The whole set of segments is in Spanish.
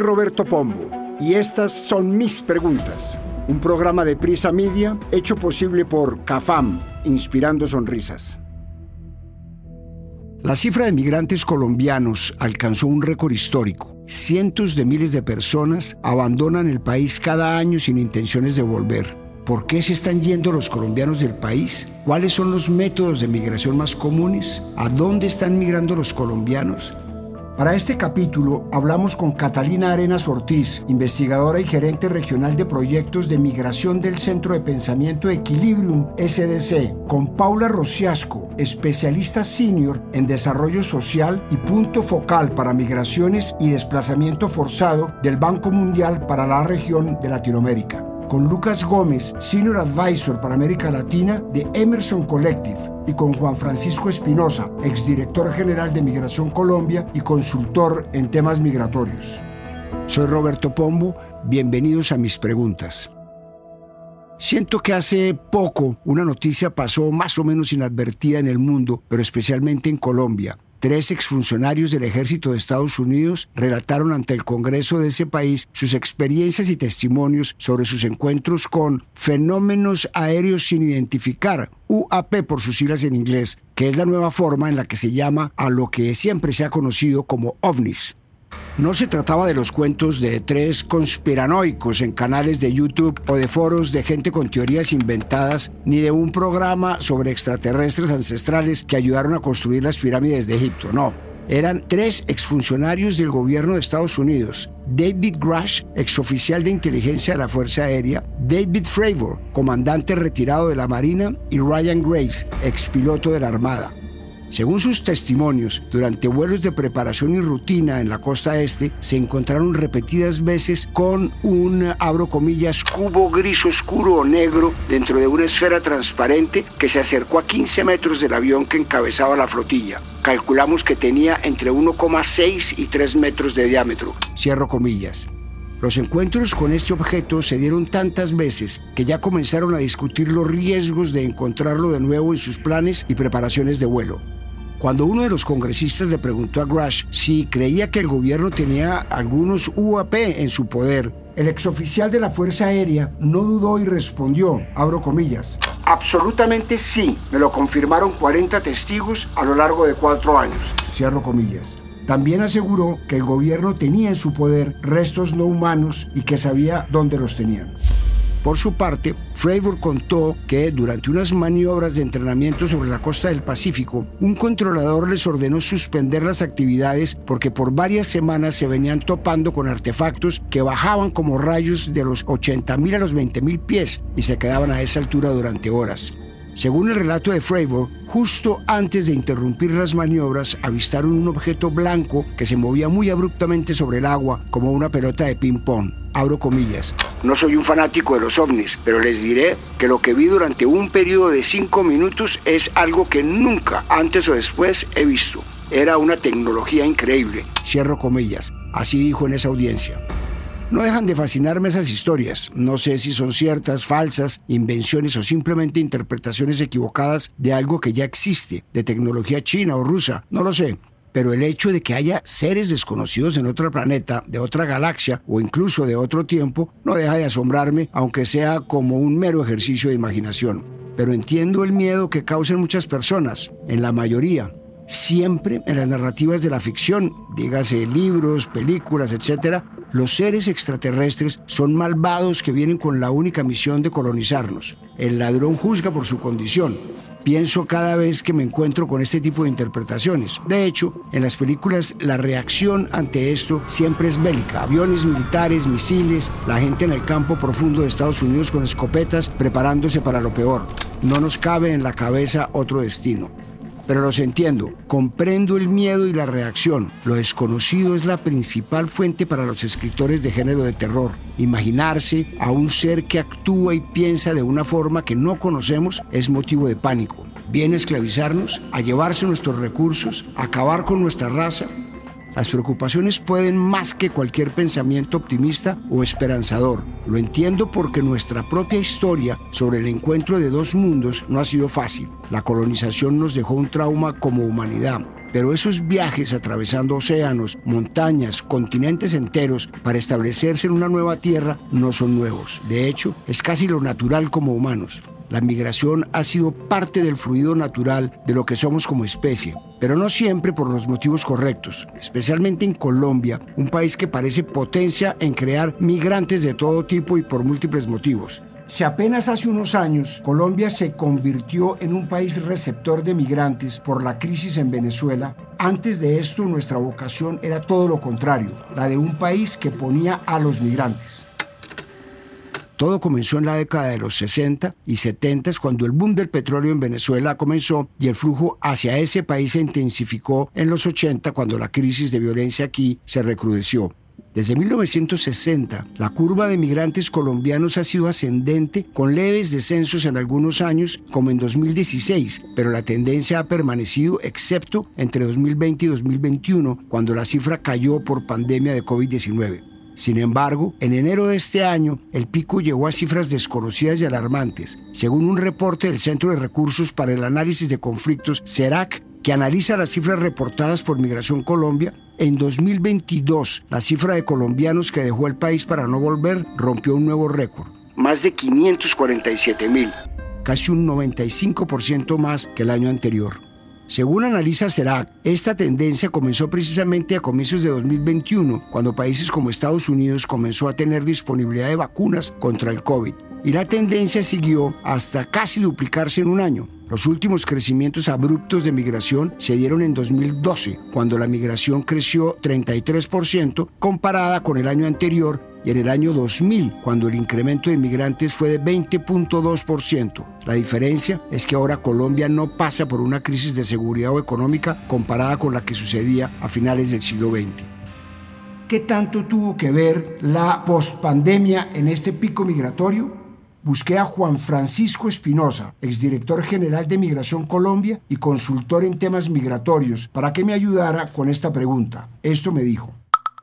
Roberto Pombo y estas son mis preguntas. Un programa de Prisa Media hecho posible por CAFAM, inspirando sonrisas. La cifra de migrantes colombianos alcanzó un récord histórico. Cientos de miles de personas abandonan el país cada año sin intenciones de volver. ¿Por qué se están yendo los colombianos del país? ¿Cuáles son los métodos de migración más comunes? ¿A dónde están migrando los colombianos? Para este capítulo hablamos con Catalina Arenas Ortiz, investigadora y gerente regional de proyectos de migración del Centro de Pensamiento Equilibrium SDC, con Paula Rociasco, especialista senior en desarrollo social y punto focal para migraciones y desplazamiento forzado del Banco Mundial para la región de Latinoamérica con Lucas Gómez, Senior Advisor para América Latina de Emerson Collective, y con Juan Francisco Espinosa, exdirector general de Migración Colombia y consultor en temas migratorios. Soy Roberto Pombo, bienvenidos a mis preguntas. Siento que hace poco una noticia pasó más o menos inadvertida en el mundo, pero especialmente en Colombia Tres exfuncionarios del ejército de Estados Unidos relataron ante el Congreso de ese país sus experiencias y testimonios sobre sus encuentros con fenómenos aéreos sin identificar, UAP por sus siglas en inglés, que es la nueva forma en la que se llama a lo que siempre se ha conocido como ovnis. No se trataba de los cuentos de tres conspiranoicos en canales de YouTube o de foros de gente con teorías inventadas, ni de un programa sobre extraterrestres ancestrales que ayudaron a construir las pirámides de Egipto, no. Eran tres exfuncionarios del gobierno de Estados Unidos. David Grush, exoficial de inteligencia de la Fuerza Aérea, David Fravor, comandante retirado de la Marina, y Ryan Graves, expiloto de la Armada. Según sus testimonios, durante vuelos de preparación y rutina en la costa este, se encontraron repetidas veces con un, abro comillas, cubo gris oscuro o negro dentro de una esfera transparente que se acercó a 15 metros del avión que encabezaba la flotilla. Calculamos que tenía entre 1,6 y 3 metros de diámetro. Cierro comillas. Los encuentros con este objeto se dieron tantas veces que ya comenzaron a discutir los riesgos de encontrarlo de nuevo en sus planes y preparaciones de vuelo. Cuando uno de los congresistas le preguntó a Grush si creía que el gobierno tenía algunos UAP en su poder, el exoficial de la Fuerza Aérea no dudó y respondió, abro comillas, absolutamente sí, me lo confirmaron 40 testigos a lo largo de cuatro años, cierro comillas. También aseguró que el gobierno tenía en su poder restos no humanos y que sabía dónde los tenían. Por su parte, Fravor contó que durante unas maniobras de entrenamiento sobre la costa del Pacífico, un controlador les ordenó suspender las actividades porque por varias semanas se venían topando con artefactos que bajaban como rayos de los 80.000 a los 20.000 pies y se quedaban a esa altura durante horas. Según el relato de Fravor, justo antes de interrumpir las maniobras, avistaron un objeto blanco que se movía muy abruptamente sobre el agua como una pelota de ping-pong. Abro comillas. No soy un fanático de los ovnis, pero les diré que lo que vi durante un periodo de cinco minutos es algo que nunca, antes o después, he visto. Era una tecnología increíble. Cierro comillas. Así dijo en esa audiencia. No dejan de fascinarme esas historias. No sé si son ciertas, falsas, invenciones o simplemente interpretaciones equivocadas de algo que ya existe, de tecnología china o rusa. No lo sé. Pero el hecho de que haya seres desconocidos en otro planeta, de otra galaxia o incluso de otro tiempo, no deja de asombrarme, aunque sea como un mero ejercicio de imaginación. Pero entiendo el miedo que causan muchas personas, en la mayoría, siempre en las narrativas de la ficción, dígase libros, películas, etc., los seres extraterrestres son malvados que vienen con la única misión de colonizarnos. El ladrón juzga por su condición. Pienso cada vez que me encuentro con este tipo de interpretaciones. De hecho, en las películas la reacción ante esto siempre es bélica. Aviones militares, misiles, la gente en el campo profundo de Estados Unidos con escopetas preparándose para lo peor. No nos cabe en la cabeza otro destino pero los entiendo. Comprendo el miedo y la reacción. Lo desconocido es la principal fuente para los escritores de género de terror. Imaginarse a un ser que actúa y piensa de una forma que no conocemos es motivo de pánico. Viene a esclavizarnos, a llevarse nuestros recursos, a acabar con nuestra raza, las preocupaciones pueden más que cualquier pensamiento optimista o esperanzador. Lo entiendo porque nuestra propia historia sobre el encuentro de dos mundos no ha sido fácil. La colonización nos dejó un trauma como humanidad. Pero esos viajes atravesando océanos, montañas, continentes enteros para establecerse en una nueva tierra no son nuevos. De hecho, es casi lo natural como humanos. La migración ha sido parte del fluido natural de lo que somos como especie, pero no siempre por los motivos correctos, especialmente en Colombia, un país que parece potencia en crear migrantes de todo tipo y por múltiples motivos. Si apenas hace unos años Colombia se convirtió en un país receptor de migrantes por la crisis en Venezuela, antes de esto nuestra vocación era todo lo contrario, la de un país que ponía a los migrantes. Todo comenzó en la década de los 60 y 70 cuando el boom del petróleo en Venezuela comenzó y el flujo hacia ese país se intensificó en los 80 cuando la crisis de violencia aquí se recrudeció. Desde 1960, la curva de migrantes colombianos ha sido ascendente, con leves descensos en algunos años, como en 2016, pero la tendencia ha permanecido excepto entre 2020 y 2021, cuando la cifra cayó por pandemia de COVID-19. Sin embargo, en enero de este año, el pico llegó a cifras desconocidas y alarmantes. Según un reporte del Centro de Recursos para el Análisis de Conflictos, CERAC, que analiza las cifras reportadas por Migración Colombia, en 2022 la cifra de colombianos que dejó el país para no volver rompió un nuevo récord, más de 547 mil, casi un 95% más que el año anterior. Según analiza CERAC, esta tendencia comenzó precisamente a comienzos de 2021, cuando países como Estados Unidos comenzó a tener disponibilidad de vacunas contra el COVID. Y la tendencia siguió hasta casi duplicarse en un año. Los últimos crecimientos abruptos de migración se dieron en 2012, cuando la migración creció 33% comparada con el año anterior y en el año 2000, cuando el incremento de inmigrantes fue de 20.2%. La diferencia es que ahora Colombia no pasa por una crisis de seguridad o económica comparada con la que sucedía a finales del siglo XX. ¿Qué tanto tuvo que ver la pospandemia en este pico migratorio? Busqué a Juan Francisco Espinosa, exdirector general de Migración Colombia y consultor en temas migratorios, para que me ayudara con esta pregunta. Esto me dijo.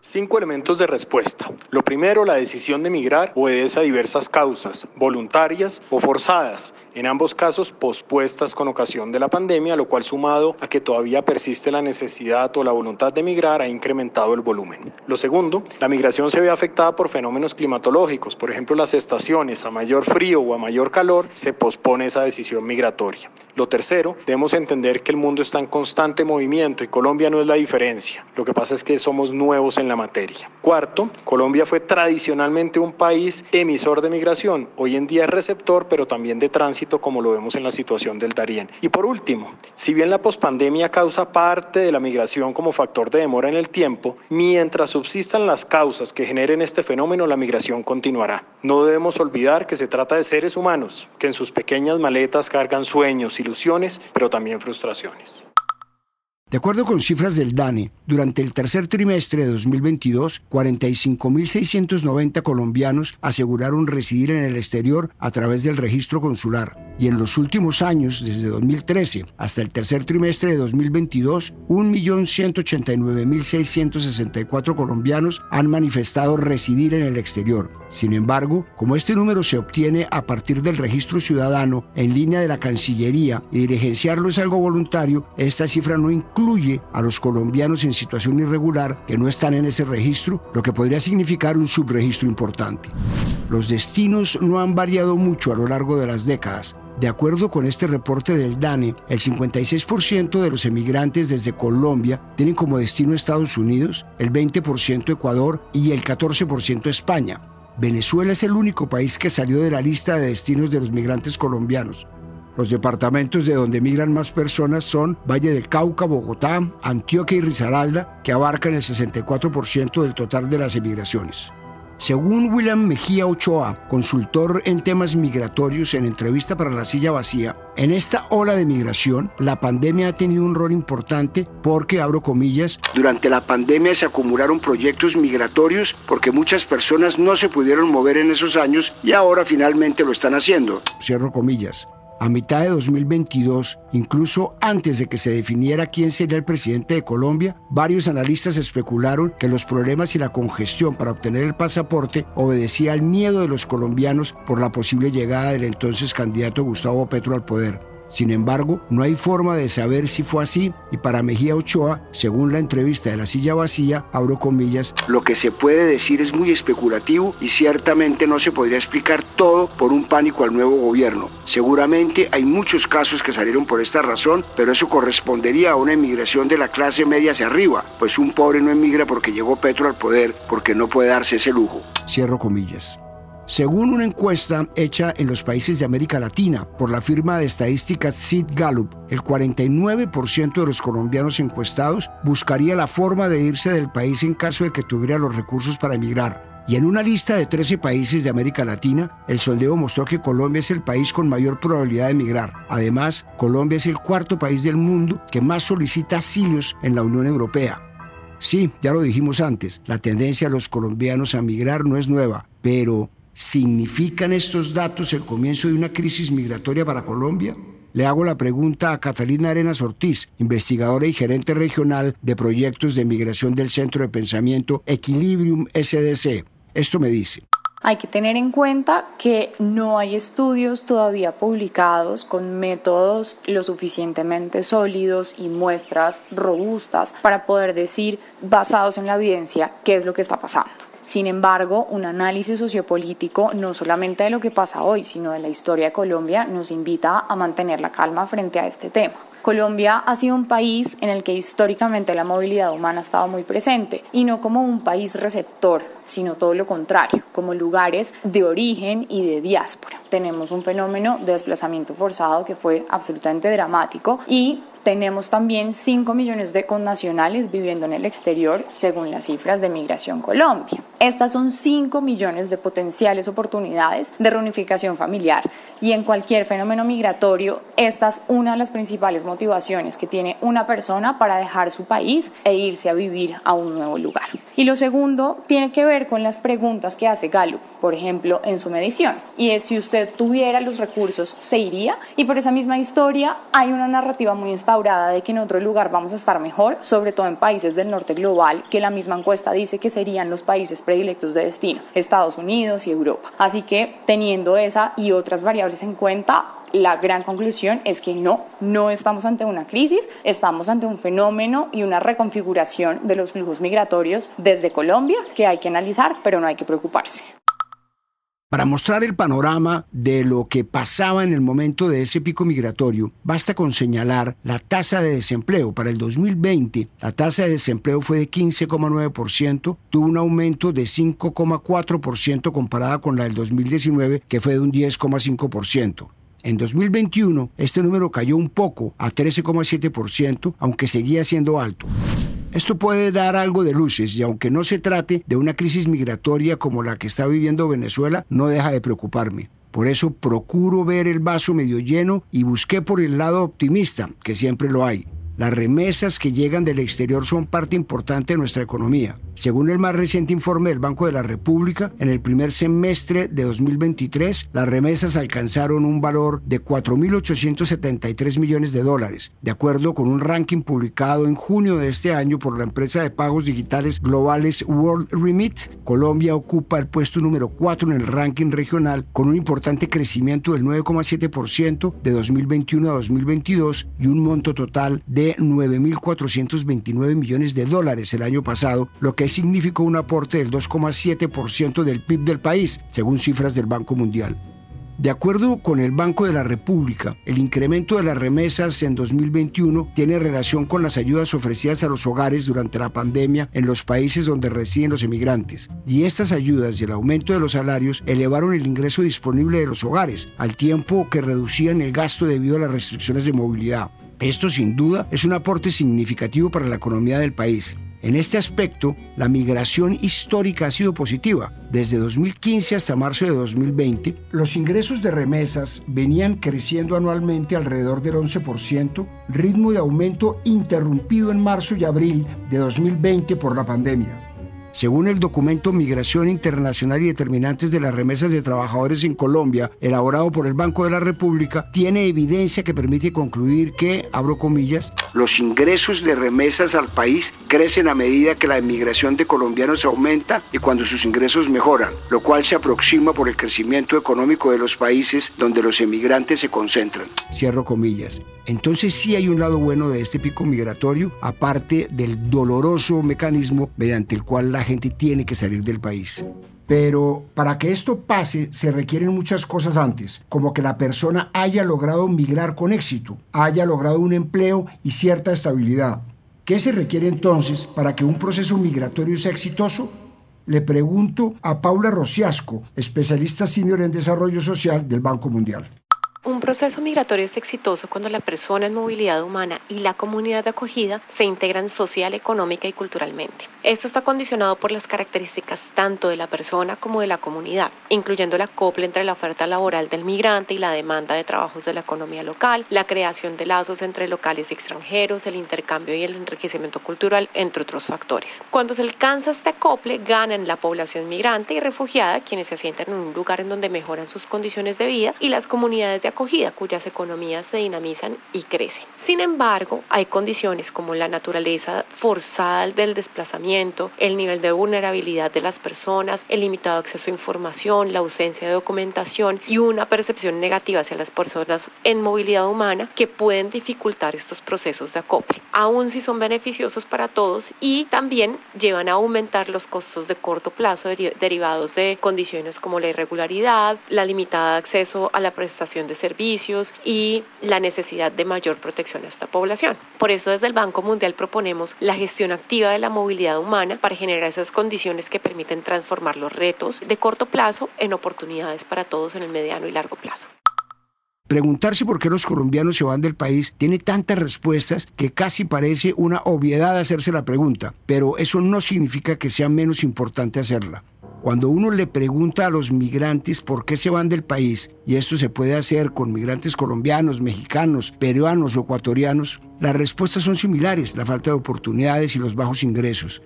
Cinco elementos de respuesta. Lo primero, la decisión de migrar obedece a diversas causas, voluntarias o forzadas, en ambos casos pospuestas con ocasión de la pandemia, lo cual sumado a que todavía persiste la necesidad o la voluntad de migrar ha incrementado el volumen. Lo segundo, la migración se ve afectada por fenómenos climatológicos, por ejemplo las estaciones, a mayor frío o a mayor calor se pospone esa decisión migratoria. Lo tercero, debemos entender que el mundo está en constante movimiento y Colombia no es la diferencia. Lo que pasa es que somos nuevos en la materia. Cuarto, Colombia fue tradicionalmente un país emisor de migración. Hoy en día es receptor, pero también de tránsito, como lo vemos en la situación del Darién. Y por último, si bien la pospandemia causa parte de la migración como factor de demora en el tiempo, mientras subsistan las causas que generen este fenómeno, la migración continuará. No debemos olvidar que se trata de seres humanos que en sus pequeñas maletas cargan sueños, ilusiones, pero también frustraciones. De acuerdo con cifras del DANE, durante el tercer trimestre de 2022, 45.690 colombianos aseguraron residir en el exterior a través del registro consular. Y en los últimos años, desde 2013 hasta el tercer trimestre de 2022, 1.189.664 colombianos han manifestado residir en el exterior. Sin embargo, como este número se obtiene a partir del registro ciudadano en línea de la Cancillería y dirigenciarlo es algo voluntario, esta cifra no incluye incluye a los colombianos en situación irregular que no están en ese registro, lo que podría significar un subregistro importante. Los destinos no han variado mucho a lo largo de las décadas. De acuerdo con este reporte del DANE, el 56% de los emigrantes desde Colombia tienen como destino Estados Unidos, el 20% Ecuador y el 14% España. Venezuela es el único país que salió de la lista de destinos de los migrantes colombianos. Los departamentos de donde migran más personas son Valle del Cauca, Bogotá, Antioquia y Risaralda, que abarcan el 64% del total de las emigraciones. Según William Mejía Ochoa, consultor en temas migratorios en entrevista para La Silla Vacía, en esta ola de migración, la pandemia ha tenido un rol importante porque, abro comillas, durante la pandemia se acumularon proyectos migratorios porque muchas personas no se pudieron mover en esos años y ahora finalmente lo están haciendo, cierro comillas. A mitad de 2022, incluso antes de que se definiera quién sería el presidente de Colombia, varios analistas especularon que los problemas y la congestión para obtener el pasaporte obedecía al miedo de los colombianos por la posible llegada del entonces candidato Gustavo Petro al poder. Sin embargo, no hay forma de saber si fue así y para Mejía Ochoa, según la entrevista de la silla vacía, abro comillas, lo que se puede decir es muy especulativo y ciertamente no se podría explicar todo por un pánico al nuevo gobierno. Seguramente hay muchos casos que salieron por esta razón, pero eso correspondería a una emigración de la clase media hacia arriba, pues un pobre no emigra porque llegó Petro al poder, porque no puede darse ese lujo. Cierro comillas. Según una encuesta hecha en los países de América Latina por la firma de estadísticas Sid Gallup, el 49% de los colombianos encuestados buscaría la forma de irse del país en caso de que tuviera los recursos para emigrar. Y en una lista de 13 países de América Latina, el sondeo mostró que Colombia es el país con mayor probabilidad de emigrar. Además, Colombia es el cuarto país del mundo que más solicita asilios en la Unión Europea. Sí, ya lo dijimos antes, la tendencia de los colombianos a migrar no es nueva, pero ¿Significan estos datos el comienzo de una crisis migratoria para Colombia? Le hago la pregunta a Catalina Arenas Ortiz, investigadora y gerente regional de proyectos de migración del Centro de Pensamiento Equilibrium SDC. Esto me dice. Hay que tener en cuenta que no hay estudios todavía publicados con métodos lo suficientemente sólidos y muestras robustas para poder decir, basados en la evidencia, qué es lo que está pasando. Sin embargo, un análisis sociopolítico no solamente de lo que pasa hoy, sino de la historia de Colombia nos invita a mantener la calma frente a este tema. Colombia ha sido un país en el que históricamente la movilidad humana ha estado muy presente y no como un país receptor, sino todo lo contrario, como lugares de origen y de diáspora. Tenemos un fenómeno de desplazamiento forzado que fue absolutamente dramático y tenemos también 5 millones de connacionales viviendo en el exterior, según las cifras de Migración Colombia. Estas son 5 millones de potenciales oportunidades de reunificación familiar y en cualquier fenómeno migratorio, esta es una de las principales motivaciones que tiene una persona para dejar su país e irse a vivir a un nuevo lugar. Y lo segundo tiene que ver con las preguntas que hace Gallup, por ejemplo, en su medición. Y es si usted tuviera los recursos, ¿se iría? Y por esa misma historia hay una narrativa muy instable de que en otro lugar vamos a estar mejor, sobre todo en países del norte global, que la misma encuesta dice que serían los países predilectos de destino, Estados Unidos y Europa. Así que teniendo esa y otras variables en cuenta, la gran conclusión es que no, no estamos ante una crisis, estamos ante un fenómeno y una reconfiguración de los flujos migratorios desde Colombia que hay que analizar, pero no hay que preocuparse. Para mostrar el panorama de lo que pasaba en el momento de ese pico migratorio, basta con señalar la tasa de desempleo. Para el 2020, la tasa de desempleo fue de 15,9%, tuvo un aumento de 5,4% comparada con la del 2019, que fue de un 10,5%. En 2021, este número cayó un poco a 13,7%, aunque seguía siendo alto. Esto puede dar algo de luces y aunque no se trate de una crisis migratoria como la que está viviendo Venezuela, no deja de preocuparme. Por eso procuro ver el vaso medio lleno y busqué por el lado optimista, que siempre lo hay. Las remesas que llegan del exterior son parte importante de nuestra economía. Según el más reciente informe del Banco de la República, en el primer semestre de 2023, las remesas alcanzaron un valor de 4.873 millones de dólares, de acuerdo con un ranking publicado en junio de este año por la empresa de pagos digitales globales World Remit. Colombia ocupa el puesto número 4 en el ranking regional con un importante crecimiento del 9,7% de 2021 a 2022 y un monto total de 9.429 millones de dólares el año pasado, lo que significó un aporte del 2,7% del PIB del país, según cifras del Banco Mundial. De acuerdo con el Banco de la República, el incremento de las remesas en 2021 tiene relación con las ayudas ofrecidas a los hogares durante la pandemia en los países donde residen los emigrantes. Y estas ayudas y el aumento de los salarios elevaron el ingreso disponible de los hogares, al tiempo que reducían el gasto debido a las restricciones de movilidad. Esto sin duda es un aporte significativo para la economía del país. En este aspecto, la migración histórica ha sido positiva. Desde 2015 hasta marzo de 2020, los ingresos de remesas venían creciendo anualmente alrededor del 11%, ritmo de aumento interrumpido en marzo y abril de 2020 por la pandemia. Según el documento Migración Internacional y Determinantes de las Remesas de Trabajadores en Colombia, elaborado por el Banco de la República, tiene evidencia que permite concluir que, abro comillas, los ingresos de remesas al país crecen a medida que la emigración de colombianos aumenta y cuando sus ingresos mejoran, lo cual se aproxima por el crecimiento económico de los países donde los emigrantes se concentran. Cierro comillas. Entonces sí hay un lado bueno de este pico migratorio, aparte del doloroso mecanismo mediante el cual la gente tiene que salir del país. Pero para que esto pase se requieren muchas cosas antes, como que la persona haya logrado migrar con éxito, haya logrado un empleo y cierta estabilidad. ¿Qué se requiere entonces para que un proceso migratorio sea exitoso? Le pregunto a Paula Rociasco, especialista senior en desarrollo social del Banco Mundial. Un proceso migratorio es exitoso cuando la persona en movilidad humana y la comunidad de acogida se integran social, económica y culturalmente. Esto está condicionado por las características tanto de la persona como de la comunidad, incluyendo la acople entre la oferta laboral del migrante y la demanda de trabajos de la economía local, la creación de lazos entre locales y extranjeros, el intercambio y el enriquecimiento cultural, entre otros factores. Cuando se alcanza este acople, ganan la población migrante y refugiada, quienes se asientan en un lugar en donde mejoran sus condiciones de vida, y las comunidades de acogida cuyas economías se dinamizan y crecen. Sin embargo, hay condiciones como la naturaleza forzada del desplazamiento, el nivel de vulnerabilidad de las personas, el limitado acceso a información, la ausencia de documentación y una percepción negativa hacia las personas en movilidad humana que pueden dificultar estos procesos de acople, aun si son beneficiosos para todos y también llevan a aumentar los costos de corto plazo derivados de condiciones como la irregularidad, la limitada acceso a la prestación de servicios servicios y la necesidad de mayor protección a esta población. Por eso desde el Banco Mundial proponemos la gestión activa de la movilidad humana para generar esas condiciones que permiten transformar los retos de corto plazo en oportunidades para todos en el mediano y largo plazo. Preguntarse por qué los colombianos se van del país tiene tantas respuestas que casi parece una obviedad hacerse la pregunta, pero eso no significa que sea menos importante hacerla. Cuando uno le pregunta a los migrantes por qué se van del país, y esto se puede hacer con migrantes colombianos, mexicanos, peruanos o ecuatorianos, las respuestas son similares, la falta de oportunidades y los bajos ingresos.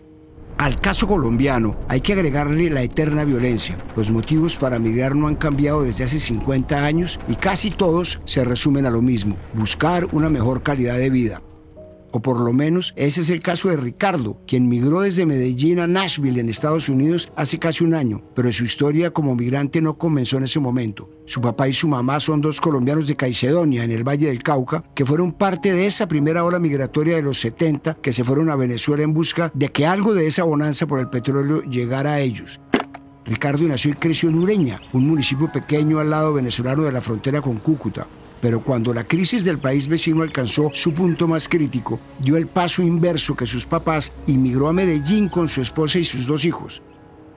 Al caso colombiano hay que agregarle la eterna violencia. Los motivos para migrar no han cambiado desde hace 50 años y casi todos se resumen a lo mismo, buscar una mejor calidad de vida o por lo menos ese es el caso de Ricardo, quien migró desde Medellín a Nashville en Estados Unidos hace casi un año, pero su historia como migrante no comenzó en ese momento. Su papá y su mamá son dos colombianos de Caicedonia, en el Valle del Cauca, que fueron parte de esa primera ola migratoria de los 70 que se fueron a Venezuela en busca de que algo de esa bonanza por el petróleo llegara a ellos. Ricardo nació y creció en Ureña, un municipio pequeño al lado venezolano de la frontera con Cúcuta. Pero cuando la crisis del país vecino alcanzó su punto más crítico, dio el paso inverso que sus papás y migró a Medellín con su esposa y sus dos hijos.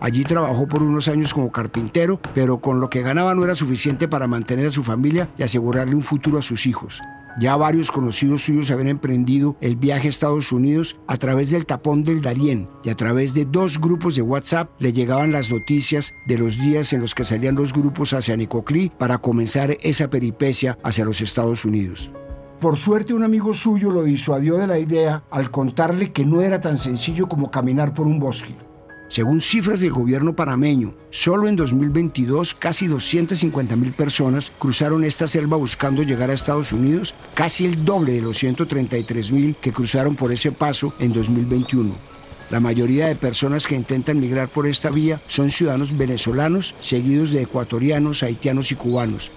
Allí trabajó por unos años como carpintero, pero con lo que ganaba no era suficiente para mantener a su familia y asegurarle un futuro a sus hijos. Ya varios conocidos suyos habían emprendido el viaje a Estados Unidos a través del tapón del Darién y a través de dos grupos de WhatsApp le llegaban las noticias de los días en los que salían los grupos hacia Nicoclí para comenzar esa peripecia hacia los Estados Unidos. Por suerte un amigo suyo lo disuadió de la idea al contarle que no era tan sencillo como caminar por un bosque. Según cifras del gobierno panameño, solo en 2022 casi 250 mil personas cruzaron esta selva buscando llegar a Estados Unidos, casi el doble de los 133 mil que cruzaron por ese paso en 2021. La mayoría de personas que intentan migrar por esta vía son ciudadanos venezolanos, seguidos de ecuatorianos, haitianos y cubanos.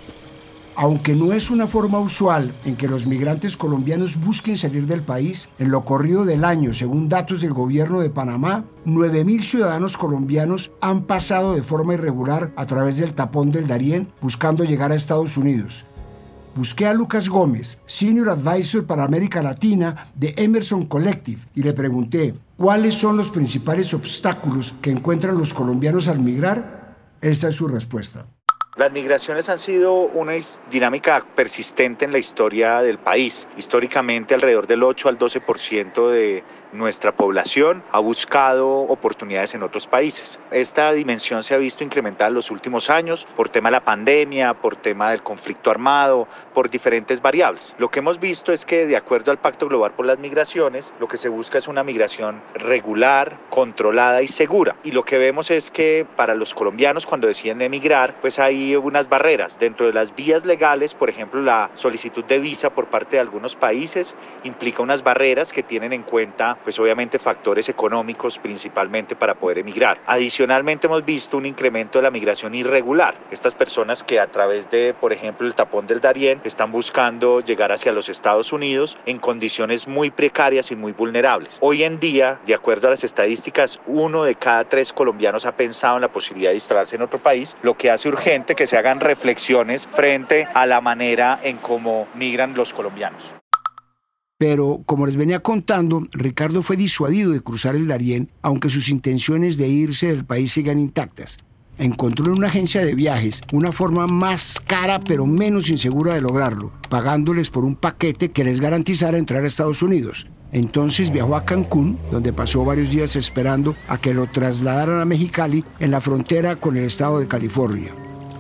Aunque no es una forma usual en que los migrantes colombianos busquen salir del país, en lo corrido del año, según datos del gobierno de Panamá, 9.000 ciudadanos colombianos han pasado de forma irregular a través del tapón del Darién buscando llegar a Estados Unidos. Busqué a Lucas Gómez, Senior Advisor para América Latina de Emerson Collective, y le pregunté, ¿cuáles son los principales obstáculos que encuentran los colombianos al migrar? Esta es su respuesta. Las migraciones han sido una dinámica persistente en la historia del país. Históricamente alrededor del 8 al 12% de nuestra población ha buscado oportunidades en otros países. Esta dimensión se ha visto incrementada en los últimos años por tema de la pandemia, por tema del conflicto armado, por diferentes variables. Lo que hemos visto es que de acuerdo al Pacto Global por las Migraciones, lo que se busca es una migración regular, controlada y segura. Y lo que vemos es que para los colombianos cuando deciden emigrar, pues hay unas barreras. Dentro de las vías legales, por ejemplo, la solicitud de visa por parte de algunos países implica unas barreras que tienen en cuenta, pues obviamente, factores económicos principalmente para poder emigrar. Adicionalmente hemos visto un incremento de la migración irregular. Estas personas que a través de, por ejemplo, el tapón del Darién están buscando llegar hacia los Estados Unidos en condiciones muy precarias y muy vulnerables. Hoy en día, de acuerdo a las estadísticas, uno de cada tres colombianos ha pensado en la posibilidad de instalarse en otro país, lo que hace urgente que se hagan reflexiones frente a la manera en cómo migran los colombianos. Pero, como les venía contando, Ricardo fue disuadido de cruzar el Darién, aunque sus intenciones de irse del país sigan intactas. Encontró en una agencia de viajes una forma más cara pero menos insegura de lograrlo, pagándoles por un paquete que les garantizara entrar a Estados Unidos. Entonces viajó a Cancún, donde pasó varios días esperando a que lo trasladaran a Mexicali en la frontera con el estado de California.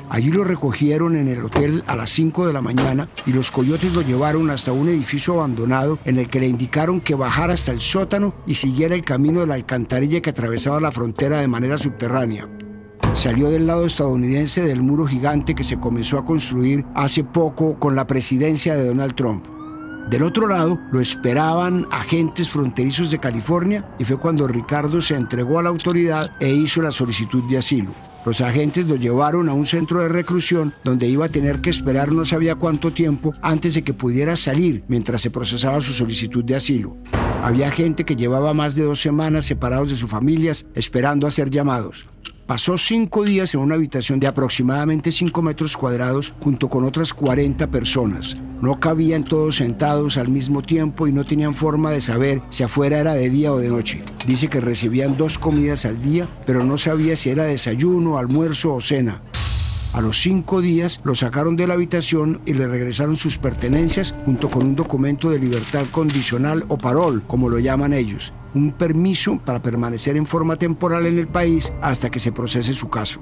Allí lo recogieron en el hotel a las 5 de la mañana y los coyotes lo llevaron hasta un edificio abandonado en el que le indicaron que bajara hasta el sótano y siguiera el camino de la alcantarilla que atravesaba la frontera de manera subterránea. Salió del lado estadounidense del muro gigante que se comenzó a construir hace poco con la presidencia de Donald Trump. Del otro lado lo esperaban agentes fronterizos de California y fue cuando Ricardo se entregó a la autoridad e hizo la solicitud de asilo. Los agentes lo llevaron a un centro de reclusión donde iba a tener que esperar no sabía cuánto tiempo antes de que pudiera salir mientras se procesaba su solicitud de asilo. Había gente que llevaba más de dos semanas separados de sus familias esperando a ser llamados. Pasó cinco días en una habitación de aproximadamente 5 metros cuadrados junto con otras 40 personas. No cabían todos sentados al mismo tiempo y no tenían forma de saber si afuera era de día o de noche. Dice que recibían dos comidas al día, pero no sabía si era desayuno, almuerzo o cena. A los cinco días lo sacaron de la habitación y le regresaron sus pertenencias junto con un documento de libertad condicional o parol, como lo llaman ellos, un permiso para permanecer en forma temporal en el país hasta que se procese su caso.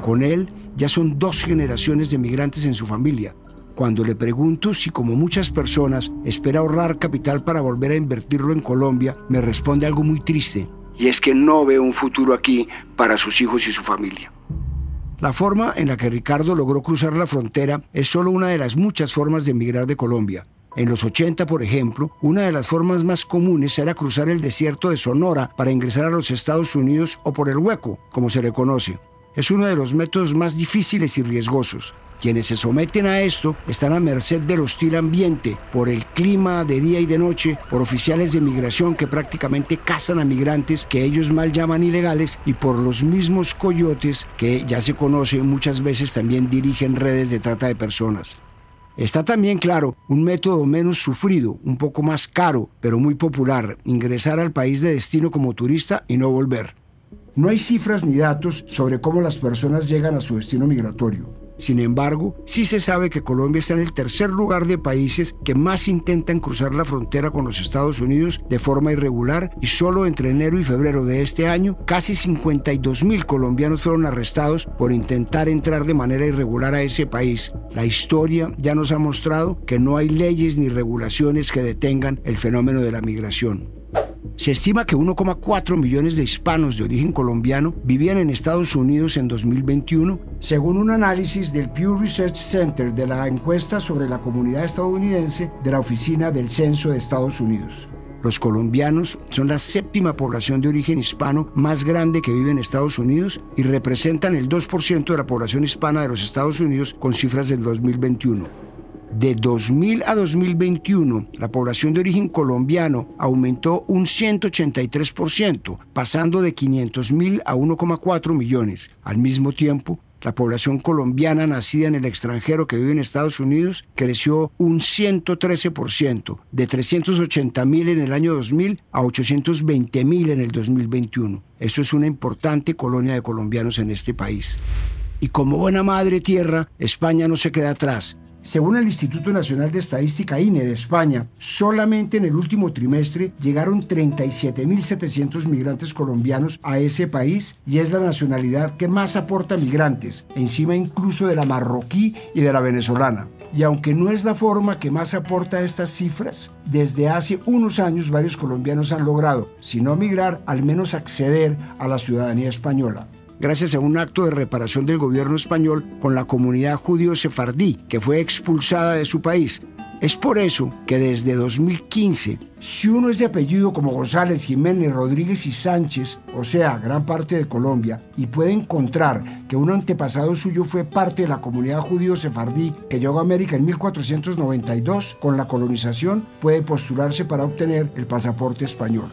Con él ya son dos generaciones de migrantes en su familia. Cuando le pregunto si como muchas personas espera ahorrar capital para volver a invertirlo en Colombia, me responde algo muy triste. Y es que no ve un futuro aquí para sus hijos y su familia. La forma en la que Ricardo logró cruzar la frontera es solo una de las muchas formas de emigrar de Colombia. En los 80, por ejemplo, una de las formas más comunes era cruzar el desierto de Sonora para ingresar a los Estados Unidos o por el hueco, como se le conoce. Es uno de los métodos más difíciles y riesgosos. Quienes se someten a esto están a merced del hostil ambiente, por el clima de día y de noche, por oficiales de migración que prácticamente cazan a migrantes que ellos mal llaman ilegales y por los mismos coyotes que ya se conoce muchas veces también dirigen redes de trata de personas. Está también claro un método menos sufrido, un poco más caro, pero muy popular, ingresar al país de destino como turista y no volver. No hay cifras ni datos sobre cómo las personas llegan a su destino migratorio. Sin embargo, sí se sabe que Colombia está en el tercer lugar de países que más intentan cruzar la frontera con los Estados Unidos de forma irregular y solo entre enero y febrero de este año, casi 52 mil colombianos fueron arrestados por intentar entrar de manera irregular a ese país. La historia ya nos ha mostrado que no hay leyes ni regulaciones que detengan el fenómeno de la migración. Se estima que 1,4 millones de hispanos de origen colombiano vivían en Estados Unidos en 2021, según un análisis del Pew Research Center de la encuesta sobre la comunidad estadounidense de la Oficina del Censo de Estados Unidos. Los colombianos son la séptima población de origen hispano más grande que vive en Estados Unidos y representan el 2% de la población hispana de los Estados Unidos con cifras del 2021. De 2000 a 2021, la población de origen colombiano aumentó un 183%, pasando de 500 mil a 1,4 millones. Al mismo tiempo, la población colombiana nacida en el extranjero que vive en Estados Unidos creció un 113%, de 380 mil en el año 2000 a 820 mil en el 2021. Eso es una importante colonia de colombianos en este país. Y como buena madre tierra, España no se queda atrás Según el Instituto Nacional de Estadística INE de España, solamente en el último trimestre llegaron 37.700 migrantes colombianos a ese país y es la nacionalidad que más aporta migrantes, encima incluso de la marroquí y de la venezolana. Y aunque no es la forma que más aporta estas cifras, desde hace unos años varios colombianos han logrado, si no migrar, al menos acceder a la ciudadanía española gracias a un acto de reparación del gobierno español con la comunidad judío sefardí, que fue expulsada de su país. Es por eso que desde 2015, si uno es de apellido como González, Jiménez, Rodríguez y Sánchez, o sea, gran parte de Colombia, y puede encontrar que un antepasado suyo fue parte de la comunidad judío sefardí que llegó a América en 1492 con la colonización, puede postularse para obtener el pasaporte español.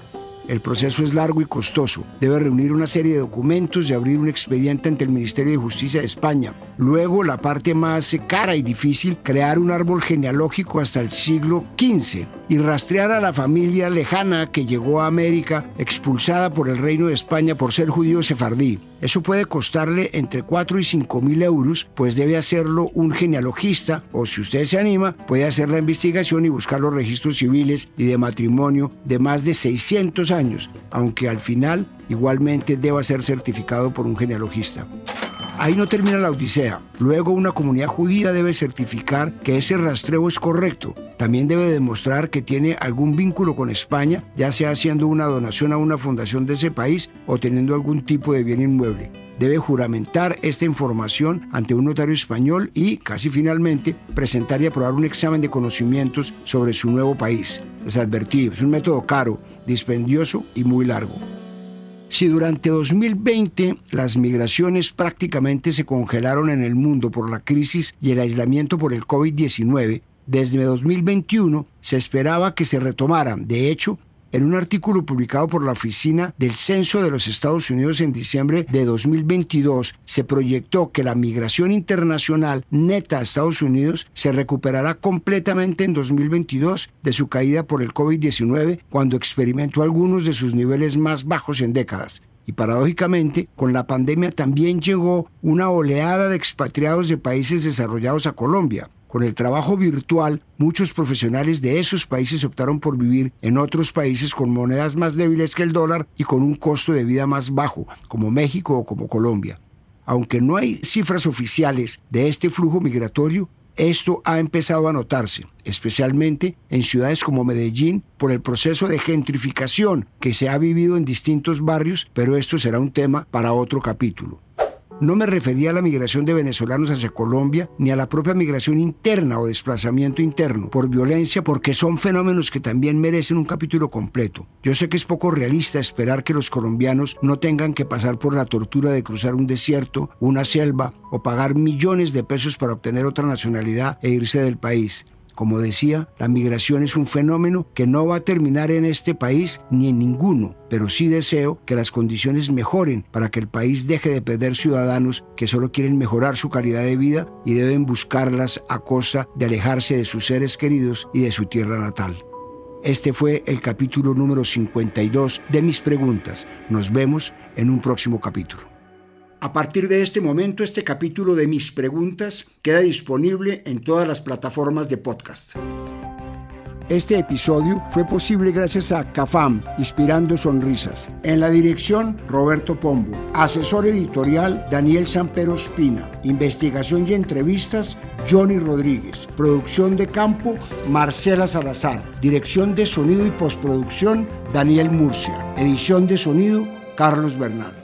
El proceso es largo y costoso. Debe reunir una serie de documentos y abrir un expediente ante el Ministerio de Justicia de España. Luego, la parte más cara y difícil, crear un árbol genealógico hasta el siglo XV y rastrear a la familia lejana que llegó a América expulsada por el Reino de España por ser judío sefardí. Eso puede costarle entre 4 y 5 mil euros, pues debe hacerlo un genealogista o si usted se anima, puede hacer la investigación y buscar los registros civiles y de matrimonio de más de 600 años, aunque al final igualmente deba ser certificado por un genealogista. Ahí no termina la odisea. Luego una comunidad judía debe certificar que ese rastreo es correcto. También debe demostrar que tiene algún vínculo con España, ya sea haciendo una donación a una fundación de ese país o teniendo algún tipo de bien inmueble. Debe juramentar esta información ante un notario español y, casi finalmente, presentar y aprobar un examen de conocimientos sobre su nuevo país. Les advertí, es un método caro, dispendioso y muy largo. Si durante 2020 las migraciones prácticamente se congelaron en el mundo por la crisis y el aislamiento por el COVID-19, desde 2021 se esperaba que se retomaran. De hecho, en un artículo publicado por la Oficina del Censo de los Estados Unidos en diciembre de 2022, se proyectó que la migración internacional neta a Estados Unidos se recuperará completamente en 2022 de su caída por el COVID-19, cuando experimentó algunos de sus niveles más bajos en décadas. Y paradójicamente, con la pandemia también llegó una oleada de expatriados de países desarrollados a Colombia. Con el trabajo virtual, muchos profesionales de esos países optaron por vivir en otros países con monedas más débiles que el dólar y con un costo de vida más bajo, como México o como Colombia. Aunque no hay cifras oficiales de este flujo migratorio, esto ha empezado a notarse, especialmente en ciudades como Medellín, por el proceso de gentrificación que se ha vivido en distintos barrios, pero esto será un tema para otro capítulo. No me refería a la migración de venezolanos hacia Colombia ni a la propia migración interna o desplazamiento interno por violencia porque son fenómenos que también merecen un capítulo completo. Yo sé que es poco realista esperar que los colombianos no tengan que pasar por la tortura de cruzar un desierto, una selva o pagar millones de pesos para obtener otra nacionalidad e irse del país. Como decía, la migración es un fenómeno que no va a terminar en este país ni en ninguno, pero sí deseo que las condiciones mejoren para que el país deje de perder ciudadanos que solo quieren mejorar su calidad de vida y deben buscarlas a costa de alejarse de sus seres queridos y de su tierra natal. Este fue el capítulo número 52 de mis preguntas. Nos vemos en un próximo capítulo. A partir de este momento, este capítulo de mis preguntas queda disponible en todas las plataformas de podcast. Este episodio fue posible gracias a CAFAM, Inspirando Sonrisas. En la dirección, Roberto Pombo. Asesor editorial, Daniel Sampero Espina. Investigación y entrevistas, Johnny Rodríguez. Producción de campo, Marcela Salazar. Dirección de sonido y postproducción, Daniel Murcia. Edición de sonido, Carlos Bernal.